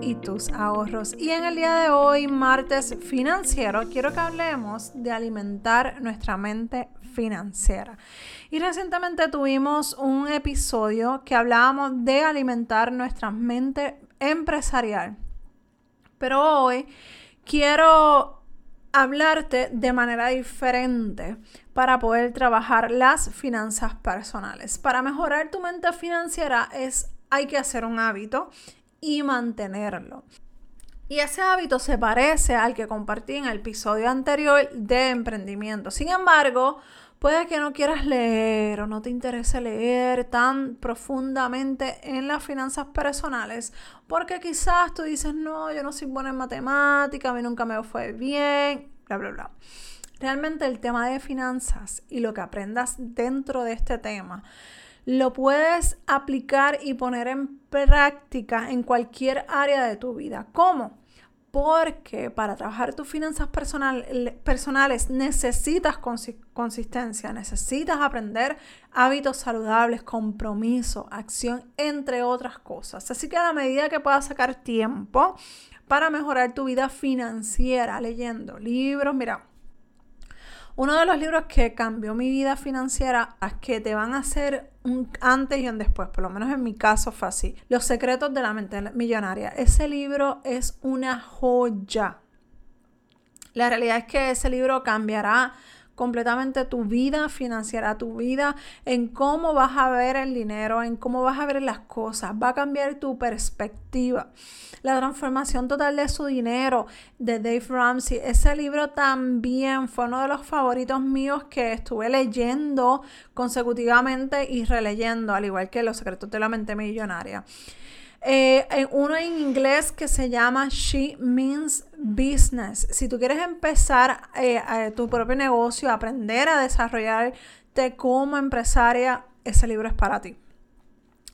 y tus ahorros. Y en el día de hoy, martes financiero, quiero que hablemos de alimentar nuestra mente financiera. Y recientemente tuvimos un episodio que hablábamos de alimentar nuestra mente empresarial. Pero hoy quiero hablarte de manera diferente para poder trabajar las finanzas personales. Para mejorar tu mente financiera es hay que hacer un hábito y mantenerlo. Y ese hábito se parece al que compartí en el episodio anterior de emprendimiento. Sin embargo, puede que no quieras leer o no te interese leer tan profundamente en las finanzas personales, porque quizás tú dices, no, yo no soy buena en matemática, a mí nunca me fue bien, bla, bla, bla. Realmente el tema de finanzas y lo que aprendas dentro de este tema lo puedes aplicar y poner en práctica en cualquier área de tu vida. ¿Cómo? Porque para trabajar tus finanzas personales necesitas consistencia, necesitas aprender hábitos saludables, compromiso, acción, entre otras cosas. Así que a la medida que puedas sacar tiempo para mejorar tu vida financiera, leyendo libros, mira, uno de los libros que cambió mi vida financiera es que te van a hacer un antes y un después, por lo menos en mi caso fue así. Los secretos de la mente millonaria. Ese libro es una joya. La realidad es que ese libro cambiará completamente tu vida financiera, tu vida en cómo vas a ver el dinero, en cómo vas a ver las cosas, va a cambiar tu perspectiva. La transformación total de su dinero de Dave Ramsey, ese libro también fue uno de los favoritos míos que estuve leyendo consecutivamente y releyendo, al igual que Los secretos de la mente millonaria. Eh, uno en inglés que se llama She Means Business. Si tú quieres empezar eh, tu propio negocio, aprender a desarrollarte como empresaria, ese libro es para ti.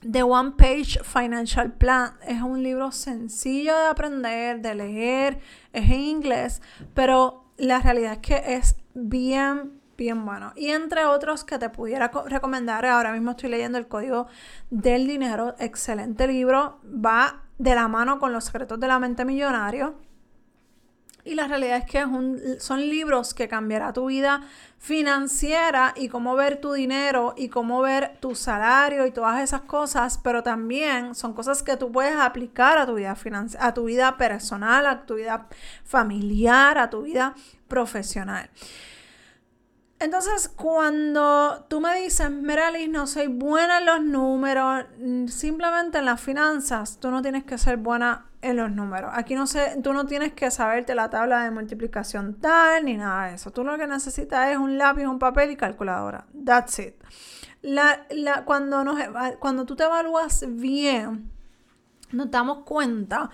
The One Page Financial Plan es un libro sencillo de aprender, de leer, es en inglés, pero la realidad es que es bien bien bueno. Y entre otros que te pudiera recomendar, ahora mismo estoy leyendo El Código del Dinero, excelente libro, va de la mano con Los Secretos de la Mente Millonario. Y la realidad es que son libros que cambiará tu vida financiera y cómo ver tu dinero y cómo ver tu salario y todas esas cosas, pero también son cosas que tú puedes aplicar a tu vida a tu vida personal, a tu vida familiar, a tu vida profesional. Entonces, cuando tú me dices, Meralis, no soy buena en los números, mm, simplemente en las finanzas, tú no tienes que ser buena en los números. Aquí no sé, tú no tienes que saberte la tabla de multiplicación tal ni nada de eso. Tú lo que necesitas es un lápiz, un papel y calculadora. That's it. La, la, cuando, nos, cuando tú te evalúas bien, nos damos cuenta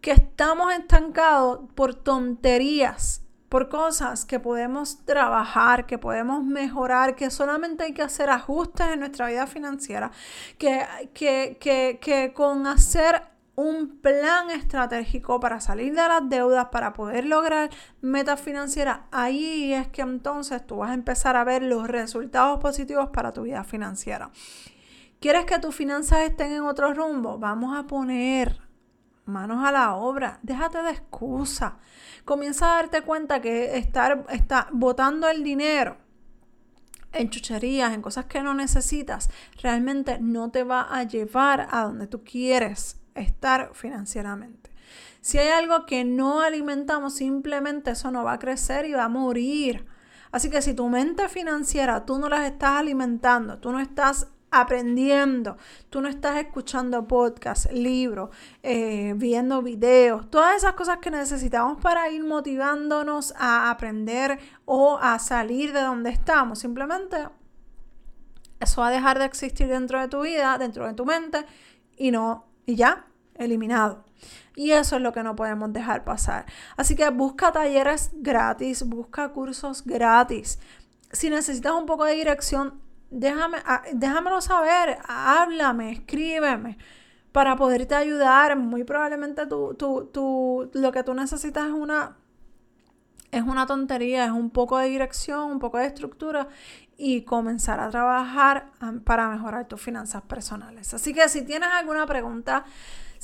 que estamos estancados por tonterías por cosas que podemos trabajar, que podemos mejorar, que solamente hay que hacer ajustes en nuestra vida financiera, que, que, que, que con hacer un plan estratégico para salir de las deudas, para poder lograr metas financieras, ahí es que entonces tú vas a empezar a ver los resultados positivos para tu vida financiera. ¿Quieres que tus finanzas estén en otro rumbo? Vamos a poner manos a la obra, déjate de excusa. Comienza a darte cuenta que estar está botando el dinero en chucherías, en cosas que no necesitas, realmente no te va a llevar a donde tú quieres estar financieramente. Si hay algo que no alimentamos, simplemente eso no va a crecer y va a morir. Así que si tu mente financiera tú no las estás alimentando, tú no estás aprendiendo, tú no estás escuchando podcasts, libros, eh, viendo videos, todas esas cosas que necesitamos para ir motivándonos a aprender o a salir de donde estamos. Simplemente eso va a dejar de existir dentro de tu vida, dentro de tu mente y no, y ya, eliminado. Y eso es lo que no podemos dejar pasar. Así que busca talleres gratis, busca cursos gratis. Si necesitas un poco de dirección, déjame, ah, déjamelo saber, háblame, escríbeme. para poderte ayudar. Muy probablemente tú, tú, lo que tú necesitas es una, es una tontería, es un poco de dirección, un poco de estructura y comenzar a trabajar para mejorar tus finanzas personales. Así que si tienes alguna pregunta,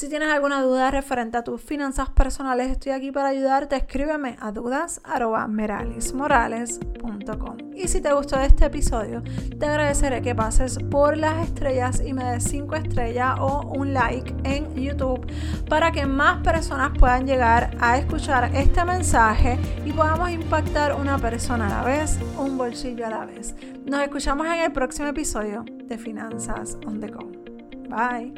si tienes alguna duda referente a tus finanzas personales, estoy aquí para ayudarte. Escríbeme a dudas.meralismorales.com. Y si te gustó este episodio, te agradeceré que pases por las estrellas y me des 5 estrellas o un like en YouTube para que más personas puedan llegar a escuchar este mensaje y podamos impactar una persona a la vez, un bolsillo a la vez. Nos escuchamos en el próximo episodio de Finanzas on the Go. Bye.